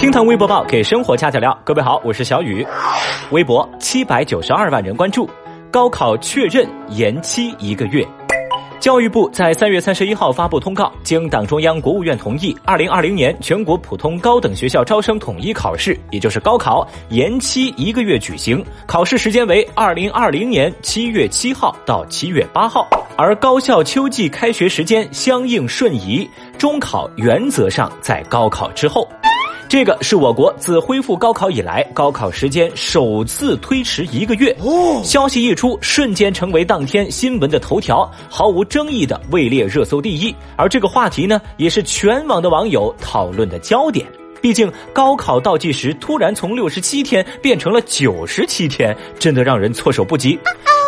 听堂微博报给生活加点料。各位好，我是小雨。微博七百九十二万人关注，高考确认延期一个月。教育部在三月三十一号发布通告，经党中央、国务院同意，二零二零年全国普通高等学校招生统一考试，也就是高考，延期一个月举行，考试时间为二零二零年七月七号到七月八号，而高校秋季开学时间相应顺移，中考原则上在高考之后。这个是我国自恢复高考以来，高考时间首次推迟一个月。消息一出，瞬间成为当天新闻的头条，毫无争议的位列热搜第一。而这个话题呢，也是全网的网友讨论的焦点。毕竟高考倒计时突然从六十七天变成了九十七天，真的让人措手不及。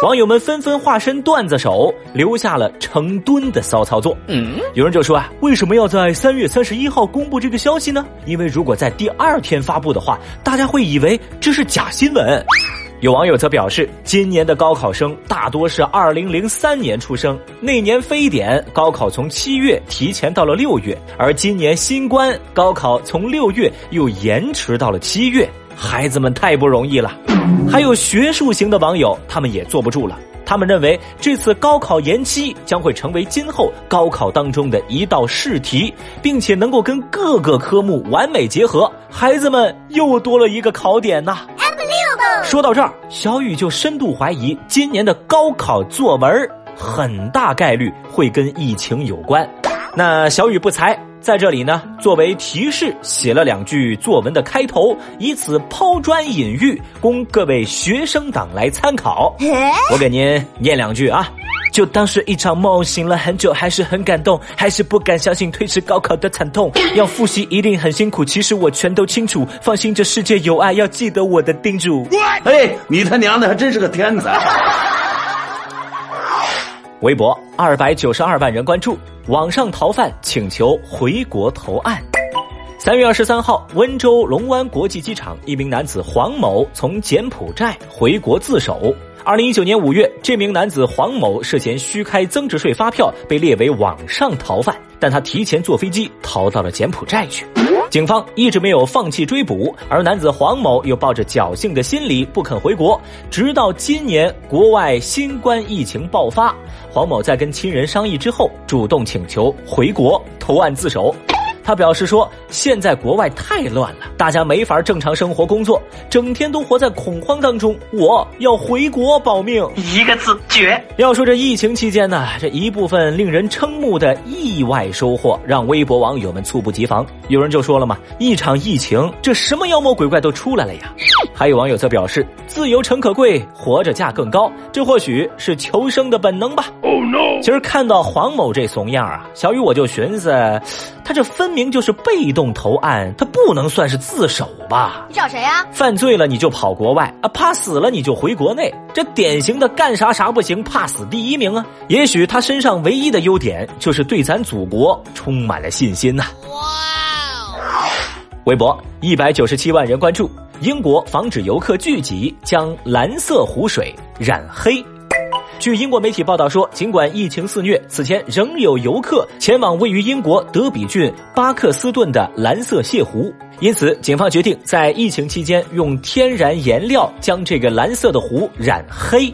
网友们纷纷化身段子手，留下了成吨的骚操作。嗯，有人就说啊，为什么要在三月三十一号公布这个消息呢？因为如果在第二天发布的话，大家会以为这是假新闻。有网友则表示，今年的高考生大多是二零零三年出生，那年非典，高考从七月提前到了六月，而今年新冠，高考从六月又延迟到了七月。孩子们太不容易了，还有学术型的网友，他们也坐不住了。他们认为这次高考延期将会成为今后高考当中的一道试题，并且能够跟各个科目完美结合，孩子们又多了一个考点呐。说到这儿，小雨就深度怀疑，今年的高考作文很大概率会跟疫情有关。那小雨不才。在这里呢，作为提示，写了两句作文的开头，以此抛砖引玉，供各位学生党来参考。我给您念两句啊，就当是一场梦，醒了很久，还是很感动，还是不敢相信推迟高考的惨痛。要复习一定很辛苦，其实我全都清楚。放心，这世界有爱，要记得我的叮嘱。哎，你他娘的还真是个天才！微博二百九十二万人关注。网上逃犯请求回国投案。三月二十三号，温州龙湾国际机场，一名男子黄某从柬埔寨回国自首。二零一九年五月，这名男子黄某涉嫌虚开增值税发票，被列为网上逃犯，但他提前坐飞机逃到了柬埔寨去。警方一直没有放弃追捕，而男子黄某又抱着侥幸的心理不肯回国，直到今年国外新冠疫情爆发，黄某在跟亲人商议之后，主动请求回国投案自首。他表示说：“现在国外太乱了，大家没法正常生活工作，整天都活在恐慌当中。我要回国保命，一个字绝。要说这疫情期间呢，这一部分令人瞠目的意外收获，让微博网友们猝不及防。有人就说了嘛，一场疫情，这什么妖魔鬼怪都出来了呀。还有网友则表示，自由诚可贵，活着价更高，这或许是求生的本能吧。Oh no！其实看到黄某这怂样啊，小雨我就寻思，他这分。明就是被动投案，他不能算是自首吧？你找谁呀？犯罪了你就跑国外啊，怕死了你就回国内，这典型的干啥啥不行，怕死第一名啊！也许他身上唯一的优点就是对咱祖国充满了信心呐。哇！微博一百九十七万人关注，英国防止游客聚集，将蓝色湖水染黑。据英国媒体报道说，尽管疫情肆虐，此前仍有游客前往位于英国德比郡巴克斯顿的蓝色泻湖。因此，警方决定在疫情期间用天然颜料将这个蓝色的湖染黑。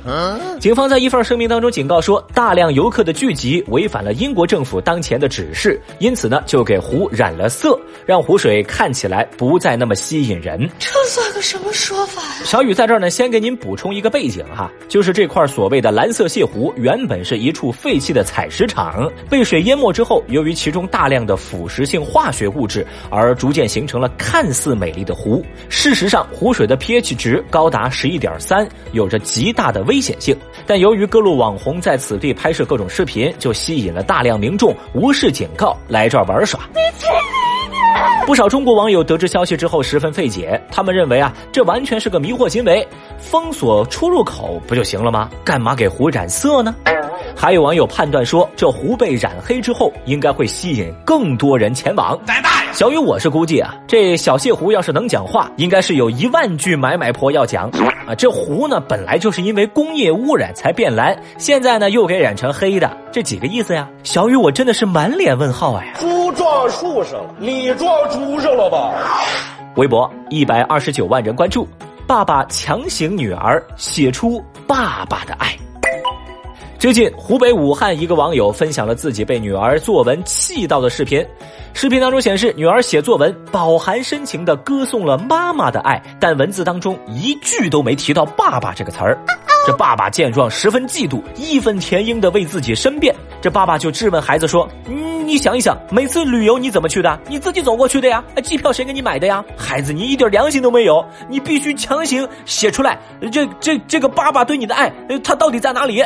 警方在一份声明当中警告说，大量游客的聚集违反了英国政府当前的指示，因此呢，就给湖染了色，让湖水看起来不再那么吸引人。这算个什么说法呀？小雨在这儿呢，先给您补充一个背景哈，就是这块所谓的蓝色泻湖原本是一处废弃的采石场，被水淹没之后，由于其中大量的腐蚀性化学物质，而逐渐形成了。看似美丽的湖，事实上湖水的 pH 值高达十一点三，有着极大的危险性。但由于各路网红在此地拍摄各种视频，就吸引了大量民众无视警告来这儿玩耍。不少中国网友得知消息之后十分费解，他们认为啊，这完全是个迷惑行为，封锁出入口不就行了吗？干嘛给湖染色呢？还有网友判断说，这湖被染黑之后，应该会吸引更多人前往。大爷，小雨，我是估计啊，这小谢湖要是能讲话，应该是有一万句买买婆要讲啊。这湖呢，本来就是因为工业污染才变蓝，现在呢又给染成黑的，这几个意思呀？小雨，我真的是满脸问号哎。猪撞树上了，你撞猪上了吧？微博一百二十九万人关注，爸爸强行女儿写出爸爸的爱。最近，湖北武汉一个网友分享了自己被女儿作文气到的视频。视频当中显示，女儿写作文饱含深情地歌颂了妈妈的爱，但文字当中一句都没提到“爸爸”这个词儿。这爸爸见状十分嫉妒，义愤填膺地为自己申辩。这爸爸就质问孩子说：“嗯，你想一想，每次旅游你怎么去的？你自己走过去的呀？机票谁给你买的呀？孩子，你一点良心都没有！你必须强行写出来，这这这个爸爸对你的爱，他到底在哪里？”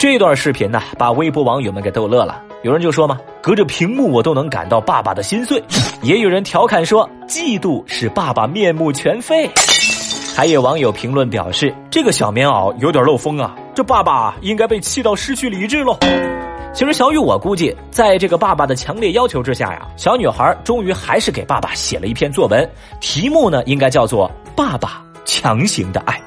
这段视频呢，把微博网友们给逗乐了。有人就说嘛，隔着屏幕我都能感到爸爸的心碎；也有人调侃说，嫉妒使爸爸面目全非。还有网友评论表示，这个小棉袄有点漏风啊，这爸爸应该被气到失去理智喽。其实小雨，我估计，在这个爸爸的强烈要求之下呀，小女孩终于还是给爸爸写了一篇作文，题目呢应该叫做《爸爸强行的爱》。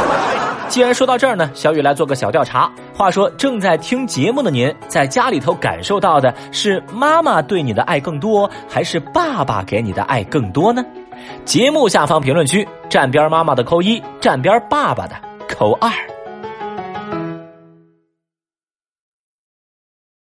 既然说到这儿呢，小雨来做个小调查。话说，正在听节目的您，在家里头感受到的是妈妈对你的爱更多，还是爸爸给你的爱更多呢？节目下方评论区，站边妈妈的扣一，站边爸爸的扣二。